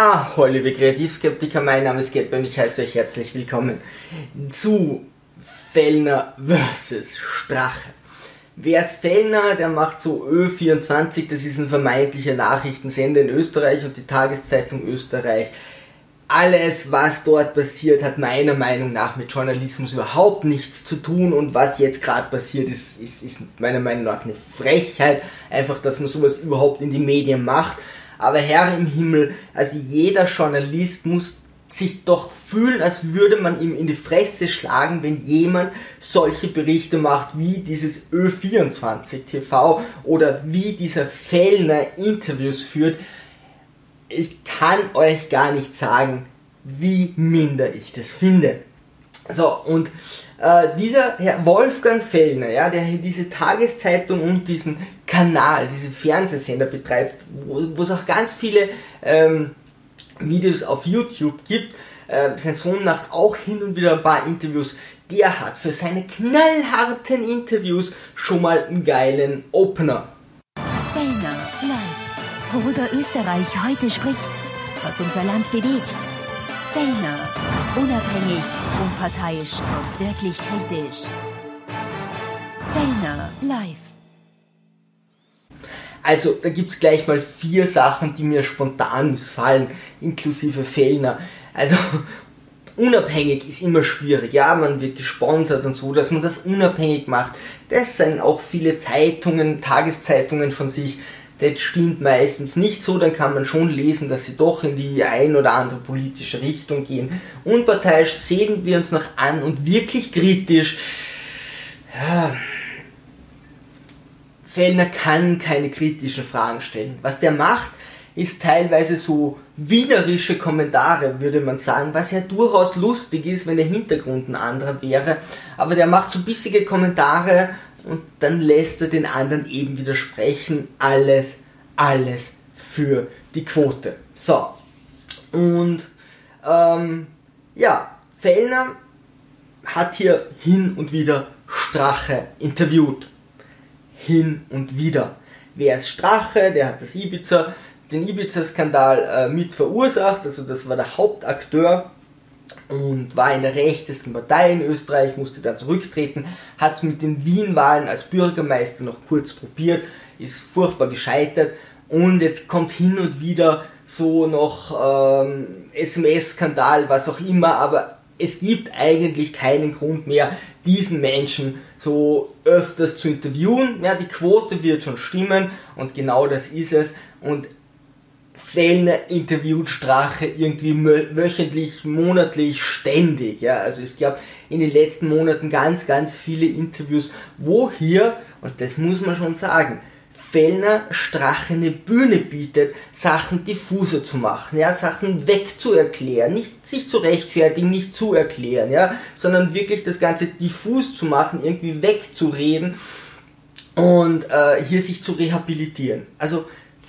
Ah, liebe Kreativskeptiker, mein Name ist Gepper und ich heiße euch herzlich willkommen zu Fellner vs. Strache. Wer ist Fellner? Der macht so Ö24, das ist ein vermeintlicher Nachrichtensender in Österreich und die Tageszeitung Österreich. Alles, was dort passiert, hat meiner Meinung nach mit Journalismus überhaupt nichts zu tun und was jetzt gerade passiert ist, ist, ist meiner Meinung nach eine Frechheit, einfach, dass man sowas überhaupt in die Medien macht aber Herr im Himmel, also jeder Journalist muss sich doch fühlen, als würde man ihm in die Fresse schlagen, wenn jemand solche Berichte macht wie dieses Ö24 TV oder wie dieser Fellner Interviews führt. Ich kann euch gar nicht sagen, wie minder ich das finde. So, und äh, dieser Herr Wolfgang Fellner, ja, der diese Tageszeitung und diesen Kanal, diesen Fernsehsender betreibt, wo es auch ganz viele ähm, Videos auf YouTube gibt, äh, sein Sohn macht auch hin und wieder ein paar Interviews, der hat für seine knallharten Interviews schon mal einen geilen Opener. Fellner, live, worüber Österreich heute spricht, was unser Land bewegt. Fellner, unabhängig, unparteiisch und wirklich kritisch. Fellner, live. Also, da gibt es gleich mal vier Sachen, die mir spontan missfallen, inklusive Fellner. Also, unabhängig ist immer schwierig. Ja, man wird gesponsert und so, dass man das unabhängig macht. Das sind auch viele Zeitungen, Tageszeitungen von sich das stimmt meistens nicht so, dann kann man schon lesen, dass sie doch in die ein oder andere politische Richtung gehen. Unparteiisch sehen wir uns noch an und wirklich kritisch. Ja, Fellner kann keine kritischen Fragen stellen. Was der macht, ist teilweise so wienerische Kommentare, würde man sagen, was ja durchaus lustig ist, wenn der Hintergrund ein anderer wäre. Aber der macht so bissige Kommentare und dann lässt er den anderen eben widersprechen. Alles, alles für die Quote. So. Und ähm, ja, Fellner hat hier hin und wieder Strache interviewt. Hin und wieder. Wer ist Strache? Der hat das Ibiza, den Ibiza-Skandal äh, mit verursacht. Also das war der Hauptakteur und war in der rechtesten Partei in Österreich, musste dann zurücktreten, hat es mit den Wien-Wahlen als Bürgermeister noch kurz probiert, ist furchtbar gescheitert und jetzt kommt hin und wieder so noch ähm, SMS-Skandal, was auch immer, aber es gibt eigentlich keinen Grund mehr, diesen Menschen so öfters zu interviewen. Ja, die Quote wird schon stimmen und genau das ist es. Und Fellner interviewt Strache irgendwie wöchentlich, monatlich, ständig. Ja, also es gab in den letzten Monaten ganz, ganz viele Interviews, wo hier, und das muss man schon sagen, Fellner Strache eine Bühne bietet, Sachen diffuser zu machen, ja, Sachen wegzuerklären, nicht sich zu rechtfertigen, nicht zu erklären, ja, sondern wirklich das Ganze diffus zu machen, irgendwie wegzureden und äh, hier sich zu rehabilitieren. Also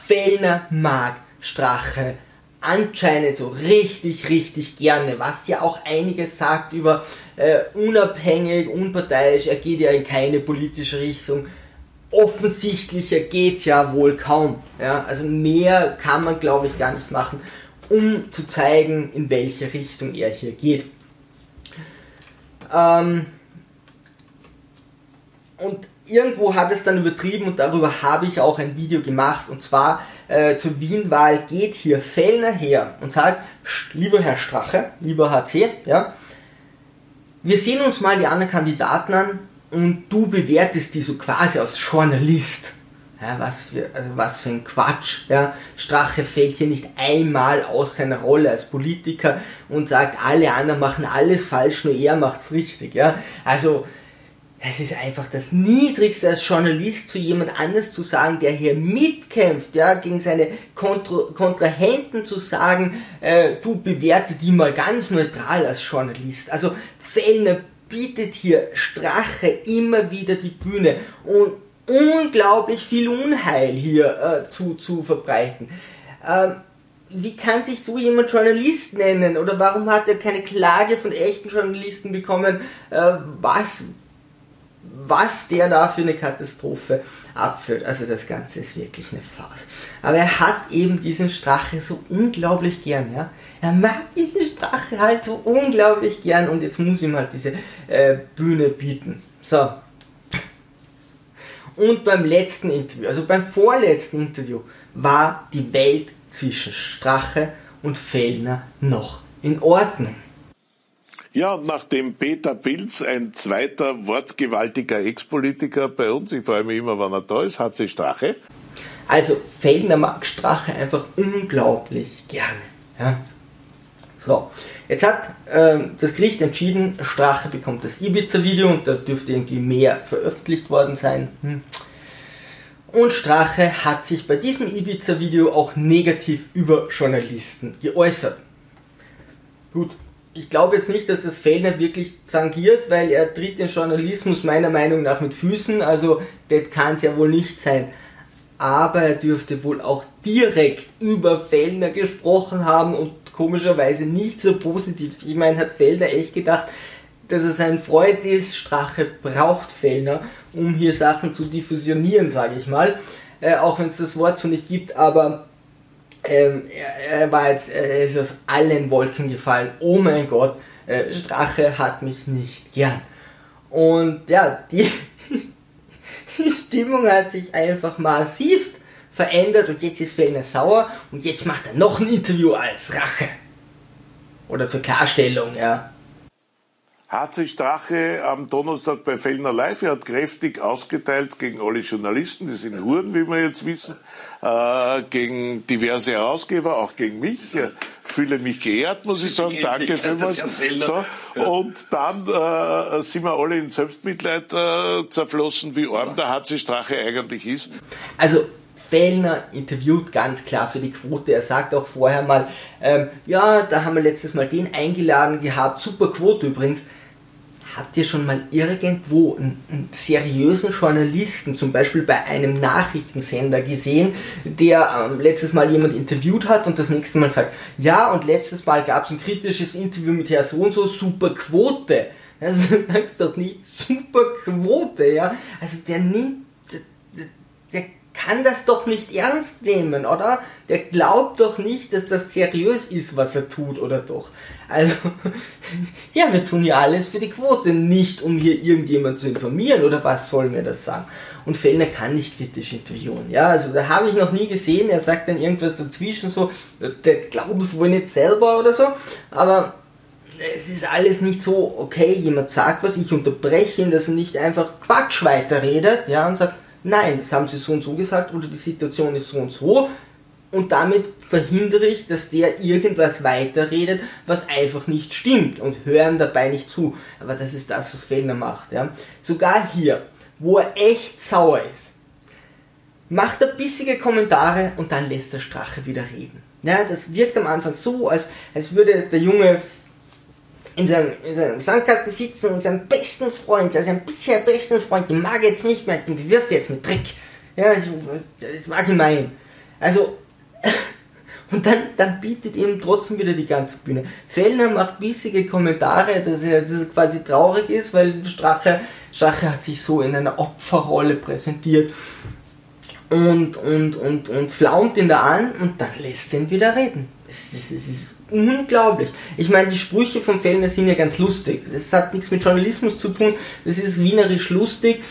Fellner mag Strache anscheinend so richtig, richtig gerne, was ja auch einiges sagt über äh, unabhängig, unparteiisch, er geht ja in keine politische Richtung. Offensichtlicher geht's ja wohl kaum. Ja? Also mehr kann man, glaube ich, gar nicht machen, um zu zeigen, in welche Richtung er hier geht. Ähm, und irgendwo hat es dann übertrieben und darüber habe ich auch ein Video gemacht. Und zwar äh, zur Wien-Wahl geht hier Fellner her und sagt, lieber Herr Strache, lieber HC, ja, wir sehen uns mal die anderen Kandidaten an und du bewertest die so quasi als Journalist. Ja, was, für, also was für ein Quatsch. Ja. Strache fällt hier nicht einmal aus seiner Rolle als Politiker und sagt, alle anderen machen alles falsch, nur er macht's richtig. Ja. Also es ist einfach das Niedrigste als Journalist zu jemand anders zu sagen, der hier mitkämpft, ja, gegen seine Kontra Kontrahenten zu sagen, äh, du bewerte die mal ganz neutral als Journalist. Also Fellner bietet hier Strache immer wieder die Bühne und unglaublich viel Unheil hier äh, zu, zu verbreiten. Ähm, wie kann sich so jemand Journalist nennen? Oder warum hat er keine Klage von echten Journalisten bekommen? Äh, was was der da für eine Katastrophe abführt. Also das Ganze ist wirklich eine Farce. Aber er hat eben diesen Strache so unglaublich gern, ja. Er mag diesen Strache halt so unglaublich gern und jetzt muss ihm halt diese äh, Bühne bieten. So. Und beim letzten Interview, also beim vorletzten Interview, war die Welt zwischen Strache und Fellner noch in Ordnung. Ja, und nachdem Peter Pilz, ein zweiter wortgewaltiger Ex-Politiker bei uns, ich freue mich immer, wenn er da ist, hat sich Strache. Also Fellner mag Strache einfach unglaublich gerne. Ja. So, jetzt hat äh, das Gericht entschieden, Strache bekommt das Ibiza-Video und da dürfte irgendwie mehr veröffentlicht worden sein. Hm. Und Strache hat sich bei diesem Ibiza-Video auch negativ über Journalisten geäußert. Gut, ich glaube jetzt nicht, dass das Fellner wirklich tangiert, weil er tritt den Journalismus meiner Meinung nach mit Füßen, also das kann es ja wohl nicht sein. Aber er dürfte wohl auch direkt über Fellner gesprochen haben und komischerweise nicht so positiv. Ich meine, hat Fellner echt gedacht, dass er sein Freund ist, Strache braucht Fellner, um hier Sachen zu diffusionieren, sage ich mal. Äh, auch wenn es das Wort so nicht gibt, aber ähm, er, er, war jetzt, er ist aus allen Wolken gefallen. Oh mein Gott, äh, Strache hat mich nicht gern. Und ja, die, die Stimmung hat sich einfach massivst verändert und jetzt ist Fellner sauer und jetzt macht er noch ein Interview als Rache. Oder zur Klarstellung, ja. Sich Strache am Donnerstag bei Fellner Live, er hat kräftig ausgeteilt gegen alle Journalisten, die sind Huren, wie wir jetzt wissen, äh, gegen diverse Herausgeber, auch gegen mich. Ich fühle mich geehrt, muss ich sagen. Danke vielmals. So, und dann äh, sind wir alle in Selbstmitleid äh, zerflossen, wie arm der HC Strache eigentlich ist. Also Fellner interviewt ganz klar für die Quote. Er sagt auch vorher mal, ähm, ja, da haben wir letztes Mal den eingeladen gehabt, super Quote übrigens habt ihr schon mal irgendwo einen, einen, seriösen Journalisten, zum Beispiel bei einem Nachrichtensender gesehen, der ähm, letztes Mal jemand interviewt hat und das nächste Mal sagt, ja, und letztes Mal gab es ein kritisches Interview mit Herr so und so, super Quote. Also sagst doch nicht super Quote, ja. Also der nimmt, kann das doch nicht ernst nehmen, oder? Der glaubt doch nicht, dass das seriös ist, was er tut, oder doch? Also, ja, wir tun hier alles für die Quote, nicht um hier irgendjemand zu informieren, oder was soll mir das sagen? Und Fellner kann nicht kritisch interviewen, ja, also da habe ich noch nie gesehen, er sagt dann irgendwas dazwischen, so, das glauben sie wohl nicht selber oder so, aber es ist alles nicht so, okay, jemand sagt was, ich unterbreche ihn, dass er nicht einfach Quatsch weiterredet, ja, und sagt, nein, das haben sie so und so gesagt oder die Situation ist so und so und damit verhindere ich, dass der irgendwas weiterredet, was einfach nicht stimmt und hören dabei nicht zu. Aber das ist das, was Fellner macht. Ja. Sogar hier, wo er echt sauer ist, macht er bissige Kommentare und dann lässt der Strache wieder reden. Ja, das wirkt am Anfang so, als, als würde der Junge in seinem, in seinem Sandkasten sitzen und seinen besten Freund, also seinen bisher besten Freund, den mag jetzt nicht mehr, den bewirft jetzt mit Trick. Ja, das, das war gemein. Also, und dann, dann bietet ihm trotzdem wieder die ganze Bühne. Fellner macht bissige Kommentare, dass, er, dass es quasi traurig ist, weil Strache, Strache hat sich so in einer Opferrolle präsentiert und, und, und, und flaumt ihn da an und dann lässt ihn wieder reden. Es, es, es ist unglaublich. Ich meine, die Sprüche von Fellner sind ja ganz lustig. Das hat nichts mit Journalismus zu tun. Das ist wienerisch lustig.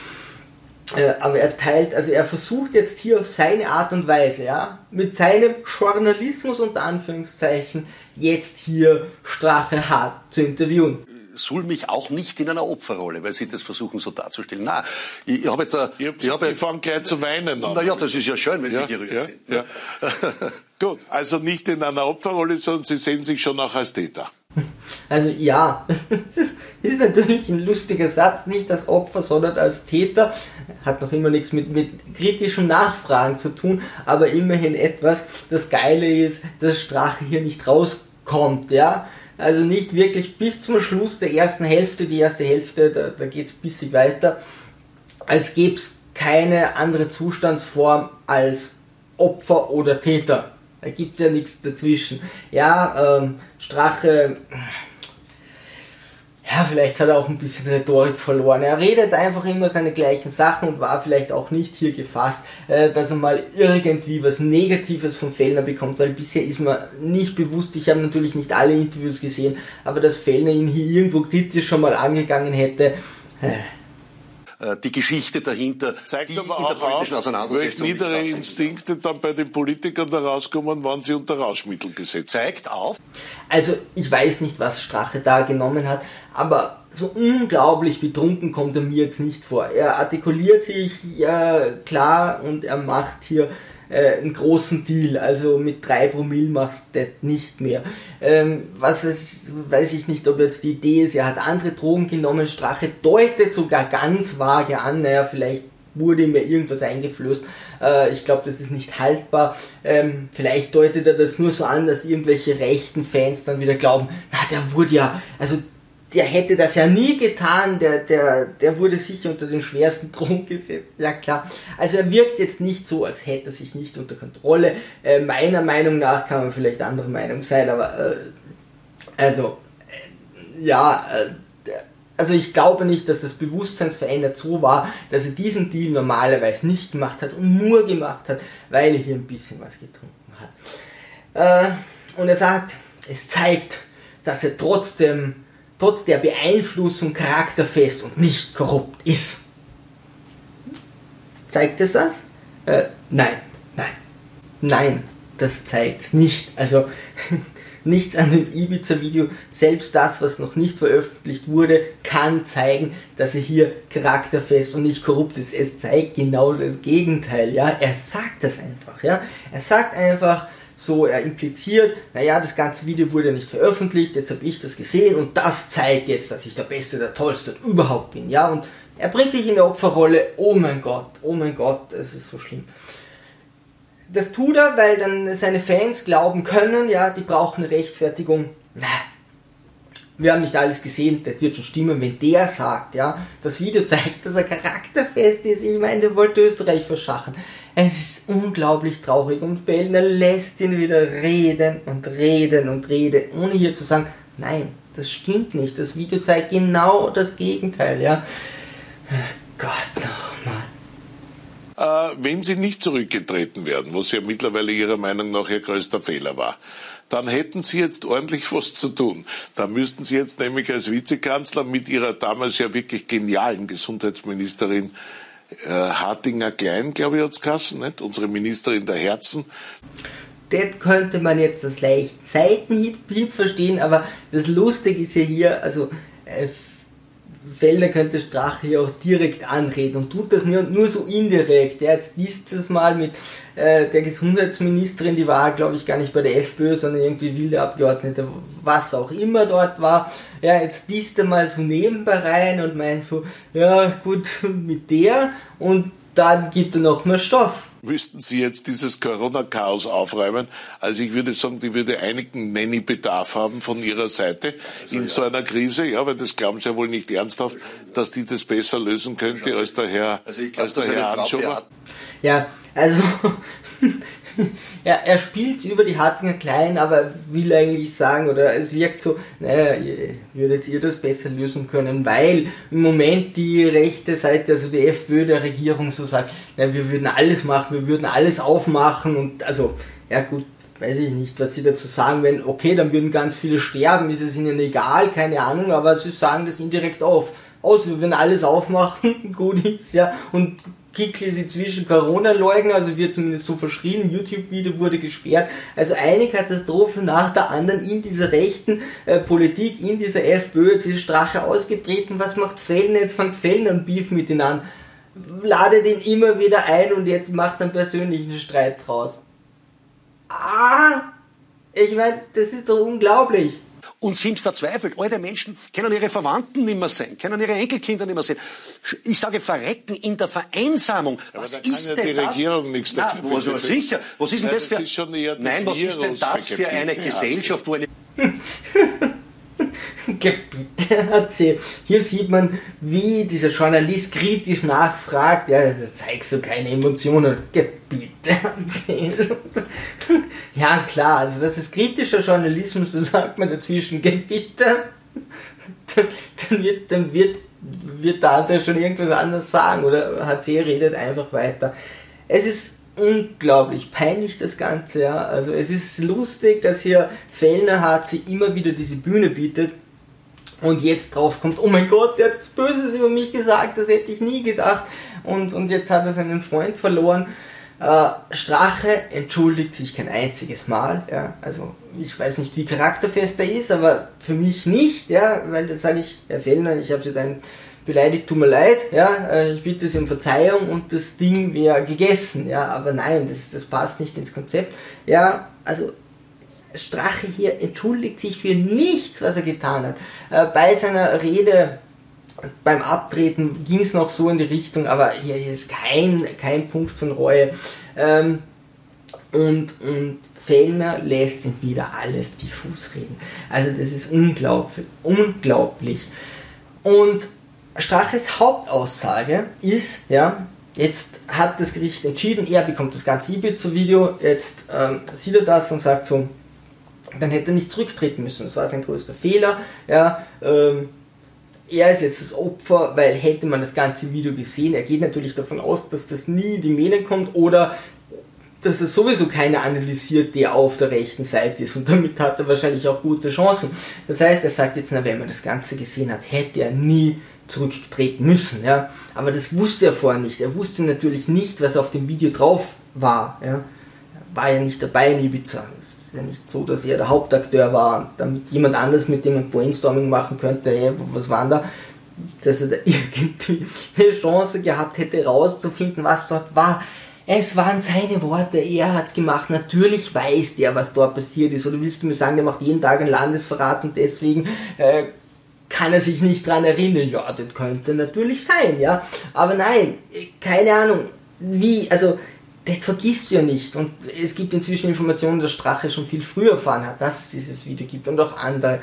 Äh, aber er teilt, also er versucht jetzt hier auf seine Art und Weise, ja, mit seinem Journalismus unter Anführungszeichen, jetzt hier Strache hart zu interviewen suhl mich auch nicht in einer Opferrolle, weil Sie das versuchen so darzustellen. Na, ich, ich habe da, ich, ich, habe, ich fange gleich zu weinen an. Naja, das ist ja schön, wenn ja, Sie gerührt ja, sind. Ja. Gut, also nicht in einer Opferrolle, sondern Sie sehen sich schon auch als Täter. Also ja, das ist natürlich ein lustiger Satz, nicht als Opfer, sondern als Täter. Hat noch immer nichts mit, mit kritischen Nachfragen zu tun, aber immerhin etwas. Das Geile ist, dass Strache hier nicht rauskommt, ja. Also nicht wirklich bis zum Schluss der ersten Hälfte, die erste Hälfte, da, da geht es bissig weiter, als gäbe es keine andere Zustandsform als Opfer oder Täter. Da gibt es ja nichts dazwischen. Ja, ähm, Strache ja, vielleicht hat er auch ein bisschen Rhetorik verloren. Er redet einfach immer seine gleichen Sachen und war vielleicht auch nicht hier gefasst, äh, dass er mal irgendwie was Negatives von Fellner bekommt, weil bisher ist mir nicht bewusst, ich habe natürlich nicht alle Interviews gesehen, aber dass Fellner ihn hier irgendwo kritisch schon mal angegangen hätte. Äh, die Geschichte dahinter, Zeigt die aber in der auch politischen auf, Auseinandersetzung welche niedere Instinkte dann bei den Politikern da rauskommen, wann sie unter Rauschmittel gesetzt Zeigt auf, Also ich weiß nicht, was Strache da genommen hat, aber so unglaublich betrunken kommt er mir jetzt nicht vor. Er artikuliert sich ja klar und er macht hier äh, einen großen Deal. Also mit drei Promille machst du das nicht mehr. Ähm, was weiß, weiß ich nicht, ob jetzt die Idee ist, er hat andere Drogen genommen. Strache deutet sogar ganz vage an, naja, vielleicht wurde mir irgendwas eingeflößt. Äh, ich glaube, das ist nicht haltbar. Ähm, vielleicht deutet er das nur so an, dass irgendwelche rechten Fans dann wieder glauben, na, der wurde ja, also der hätte das ja nie getan, der, der, der wurde sicher unter den schwersten Drogen gesetzt. Ja klar. Also er wirkt jetzt nicht so, als hätte er sich nicht unter Kontrolle. Äh, meiner Meinung nach kann man vielleicht andere Meinung sein, aber äh, also äh, ja, äh, also ich glaube nicht, dass das Bewusstseinsverändert so war, dass er diesen Deal normalerweise nicht gemacht hat und nur gemacht hat, weil er hier ein bisschen was getrunken hat. Äh, und er sagt, es zeigt, dass er trotzdem trotz der Beeinflussung charakterfest und nicht korrupt ist. Zeigt es das? Äh, nein, nein, nein, das zeigt nicht. Also nichts an dem Ibiza-Video, selbst das, was noch nicht veröffentlicht wurde, kann zeigen, dass er hier charakterfest und nicht korrupt ist. Es zeigt genau das Gegenteil, ja. Er sagt das einfach, ja. Er sagt einfach, so er impliziert, naja, das ganze Video wurde nicht veröffentlicht, jetzt habe ich das gesehen und das zeigt jetzt, dass ich der Beste, der Tollste überhaupt bin, ja, und er bringt sich in der Opferrolle, oh mein Gott, oh mein Gott, es ist so schlimm. Das tut er, weil dann seine Fans glauben können, ja, die brauchen Rechtfertigung. Na, wir haben nicht alles gesehen, das wird schon stimmen, wenn der sagt, ja, das Video zeigt, dass er charakterfest ist. Ich meine, der wollte Österreich verschachen. Es ist unglaublich traurig und Fellner lässt ihn wieder reden und reden und reden, ohne hier zu sagen, nein, das stimmt nicht. Das Video zeigt genau das Gegenteil, ja. Gott nochmal. Äh, wenn sie nicht zurückgetreten werden, was ja mittlerweile Ihrer Meinung nach Ihr größter Fehler war, dann hätten Sie jetzt ordentlich was zu tun. Da müssten Sie jetzt nämlich als Vizekanzler mit Ihrer damals ja wirklich genialen Gesundheitsministerin äh, Hartinger Klein, glaube ich, hat's Kassen, nicht? Unsere Ministerin der Herzen. Das könnte man jetzt als leicht Seitenhieb verstehen, aber das Lustige ist ja hier, also äh, Fellner könnte Strache hier auch direkt anreden und tut das nur, nur so indirekt. Ja, jetzt dieses Mal mit äh, der Gesundheitsministerin, die war, glaube ich, gar nicht bei der FPÖ, sondern irgendwie wilde Abgeordnete, was auch immer dort war. Ja, jetzt dieste mal so nebenbei rein und meint so, ja gut, mit der und dann gibt er noch mehr Stoff müssten Sie jetzt dieses Corona-Chaos aufräumen. Also ich würde sagen, die würde einigen Nanny-Bedarf haben von Ihrer Seite also in ja. so einer Krise, ja, weil das glauben Sie ja wohl nicht ernsthaft, dass die das besser lösen könnte als der Herr, also glaub, als der Herr Anschober. Ja, also ja, er spielt über die Hartinger Klein, aber will eigentlich sagen, oder es wirkt so, naja, würdet ihr das besser lösen können, weil im Moment die rechte Seite, also die FPÖ der Regierung so sagt, na, wir würden alles machen, wir würden alles aufmachen und also, ja gut, weiß ich nicht, was sie dazu sagen, wenn, okay, dann würden ganz viele sterben, ist es ihnen egal, keine Ahnung, aber sie sagen das indirekt auf. Aus, wir würden alles aufmachen, gut ist, ja, und Inzwischen Corona-Leugner, also wird zumindest so verschrien, YouTube-Video wurde gesperrt. Also eine Katastrophe nach der anderen in dieser rechten äh, Politik, in dieser FPÖ, jetzt ist Strache ausgetreten, was macht Fellner? Jetzt fängt Fellner ein Beef mit ihnen an. Lade den immer wieder ein und jetzt macht einen persönlichen Streit draus. Ah! Ich meine, das ist doch unglaublich und sind verzweifelt. Alte Menschen können ihre Verwandten nicht mehr sehen, können ihre Enkelkinder nicht mehr sehen. Ich sage verrecken in der Vereinsamung. Aber was ist ja denn die das? Regierung nichts dafür. Na, also sicher. Was ist denn das, das für? Nein, was ist denn das für eine Gesellschaft, wo eine Gebiete erzählt. Hier sieht man, wie dieser Journalist kritisch nachfragt. Ja, zeigst du keine Emotionen. Gebiete erzählt. Ja, klar, also das ist kritischer Journalismus, da sagt man dazwischen Gebiete. dann wird, dann wird, wird der andere schon irgendwas anderes sagen oder HC redet einfach weiter. Es ist unglaublich peinlich das Ganze, ja. Also es ist lustig, dass hier Fellner HC immer wieder diese Bühne bietet und jetzt drauf kommt, oh mein Gott, der hat das Böses über mich gesagt, das hätte ich nie gedacht. Und, und jetzt hat er seinen Freund verloren. Äh, Strache entschuldigt sich kein einziges Mal, ja, also ich weiß nicht, wie charakterfest er ist, aber für mich nicht, ja, weil das sage ich, Herr Fellner, ich habe Sie dann beleidigt, tut mir leid, ja, äh, ich bitte Sie um Verzeihung und das Ding wäre gegessen, ja, aber nein, das, das passt nicht ins Konzept, ja, also Strache hier entschuldigt sich für nichts, was er getan hat. Äh, bei seiner Rede beim Abtreten ging es noch so in die Richtung, aber hier, ist kein, kein Punkt von Reue. Ähm, und, und Fellner lässt ihn wieder alles diffus reden. Also das ist unglaublich, unglaublich. Und Straches Hauptaussage ist, ja, jetzt hat das Gericht entschieden, er bekommt das ganze Ibiza-Video, jetzt ähm, sieht er das und sagt so, dann hätte er nicht zurücktreten müssen. Das war sein größter Fehler. Ja, ähm, er ist jetzt das Opfer, weil hätte man das ganze Video gesehen, er geht natürlich davon aus, dass das nie in die Medien kommt oder dass es sowieso keiner analysiert, der auf der rechten Seite ist und damit hat er wahrscheinlich auch gute Chancen. Das heißt, er sagt jetzt, na, wenn man das Ganze gesehen hat, hätte er nie zurücktreten müssen, ja. Aber das wusste er vorher nicht. Er wusste natürlich nicht, was auf dem Video drauf war, ja. War ja nicht dabei in Ibiza ist ja nicht so, dass er der Hauptakteur war, damit jemand anders mit dem ein Brainstorming machen könnte, hey, was waren da, dass er da irgendwie eine Chance gehabt hätte, rauszufinden, was dort war. Es waren seine Worte, er hat es gemacht. Natürlich weiß der, was dort passiert ist. Oder willst du mir sagen, der macht jeden Tag einen Landesverrat und deswegen äh, kann er sich nicht dran erinnern? Ja, das könnte natürlich sein, ja. Aber nein, keine Ahnung, wie, also das vergisst du ja nicht. Und es gibt inzwischen Informationen, dass Strache schon viel früher erfahren hat, dass es dieses Video gibt und auch andere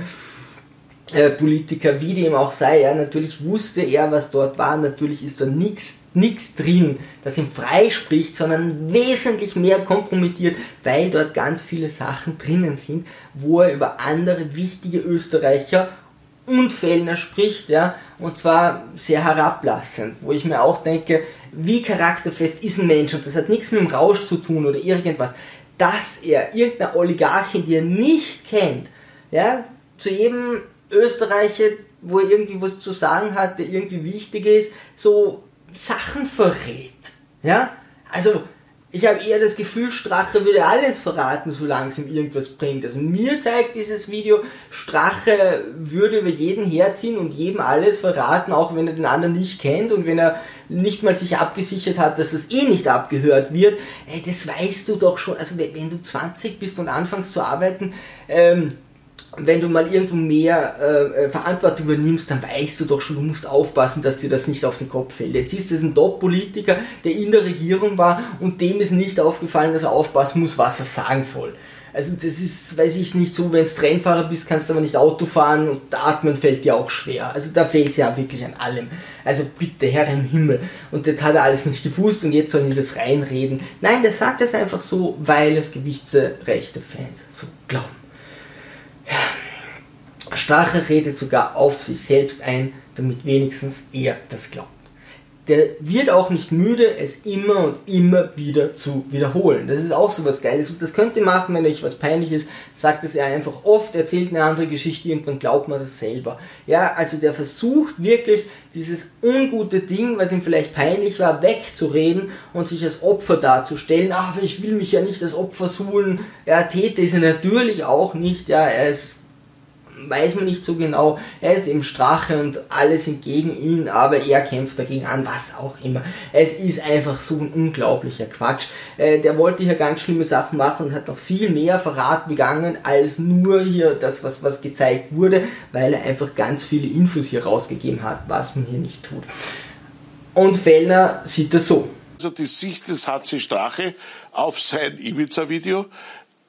äh, Politiker, wie dem auch sei. Ja, natürlich wusste er, was dort war. Natürlich ist da nichts nichts drin, das ihm freispricht, sondern wesentlich mehr kompromittiert, weil dort ganz viele Sachen drinnen sind, wo er über andere wichtige Österreicher und Fellner spricht, ja, und zwar sehr herablassend, wo ich mir auch denke, wie charakterfest ist ein Mensch? Und das hat nichts mit dem Rausch zu tun oder irgendwas, dass er irgendeine Oligarchin, die er nicht kennt, ja, zu jedem Österreicher, wo er irgendwie was zu sagen hat, der irgendwie wichtig ist, so Sachen verrät, ja, also ich habe eher das Gefühl, Strache würde alles verraten, solange es ihm irgendwas bringt. Also mir zeigt dieses Video, Strache würde über jeden herziehen und jedem alles verraten, auch wenn er den anderen nicht kennt und wenn er nicht mal sich abgesichert hat, dass das eh nicht abgehört wird. Ey, das weißt du doch schon. Also wenn du 20 bist und anfängst zu arbeiten, ähm, wenn du mal irgendwo mehr äh, äh, Verantwortung übernimmst, dann weißt du doch schon, du musst aufpassen, dass dir das nicht auf den Kopf fällt. Jetzt ist es ein Top-Politiker, der in der Regierung war und dem ist nicht aufgefallen, dass er aufpassen muss, was er sagen soll. Also das ist, weiß ich nicht so, wenn du Rennfahrer bist, kannst du aber nicht Auto fahren und atmen fällt dir auch schwer. Also da fehlt es ja wirklich an allem. Also bitte, Herr im Himmel. Und das hat er alles nicht gewusst und jetzt sollen die das reinreden. Nein, der sagt das einfach so, weil es gewisse rechte Fans so glauben. Strache redet sogar auf sich selbst ein, damit wenigstens er das glaubt. Der wird auch nicht müde, es immer und immer wieder zu wiederholen. Das ist auch so was Geiles. Und das könnt ihr machen, wenn euch was peinlich ist. Sagt es er einfach oft, erzählt eine andere Geschichte, irgendwann glaubt man das selber. Ja, also der versucht wirklich dieses ungute Ding, was ihm vielleicht peinlich war, wegzureden und sich als Opfer darzustellen. Ach, ich will mich ja nicht als Opfer suhlen. Ja, Täter ist er natürlich auch nicht. Ja, er ist weiß man nicht so genau. Er ist im Strache und alle sind gegen ihn, aber er kämpft dagegen an, was auch immer. Es ist einfach so ein unglaublicher Quatsch. Äh, der wollte hier ganz schlimme Sachen machen und hat noch viel mehr Verrat begangen als nur hier das, was, was gezeigt wurde, weil er einfach ganz viele Infos hier rausgegeben hat, was man hier nicht tut. Und Fellner sieht das so. Also die Sicht des HC Strache auf sein Ibiza-Video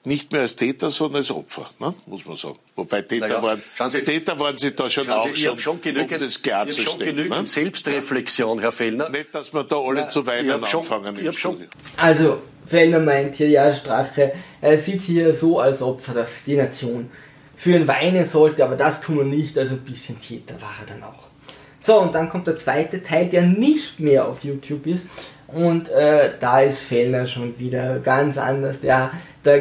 nicht mehr als Täter, sondern als Opfer, ne? muss man sagen. Wobei Täter, naja, waren, Sie, Täter waren Sie da schon auch Sie, schon, schon genügend, um das klarzustellen. schon genügend ne? Selbstreflexion, Herr Fellner. Nicht, dass wir da alle Na, zu weinen anfangen. Schon, schon. Also, Fellner meint hier, ja, Strache, er sieht hier so als Opfer, dass die Nation für ihn weinen sollte, aber das tun wir nicht, also ein bisschen Täter war er dann auch. So, und dann kommt der zweite Teil, der nicht mehr auf YouTube ist. Und äh, da ist Fellner schon wieder ganz anders. Ja, da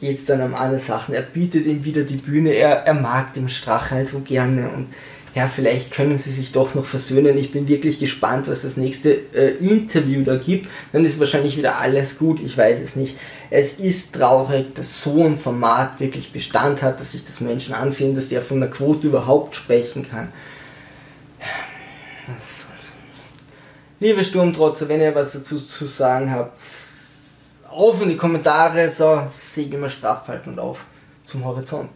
geht es dann um andere Sachen. Er bietet ihm wieder die Bühne, er, er mag den Strache halt so gerne und ja, vielleicht können sie sich doch noch versöhnen. Ich bin wirklich gespannt, was das nächste äh, Interview da gibt. Dann ist wahrscheinlich wieder alles gut, ich weiß es nicht. Es ist traurig, dass so ein Format wirklich Bestand hat, dass sich das Menschen ansehen, dass der von der Quote überhaupt sprechen kann. Liebe Sturmtrotzer, wenn ihr was dazu zu sagen habt, auf in die Kommentare, so, segeln wir straff halten und auf zum Horizont.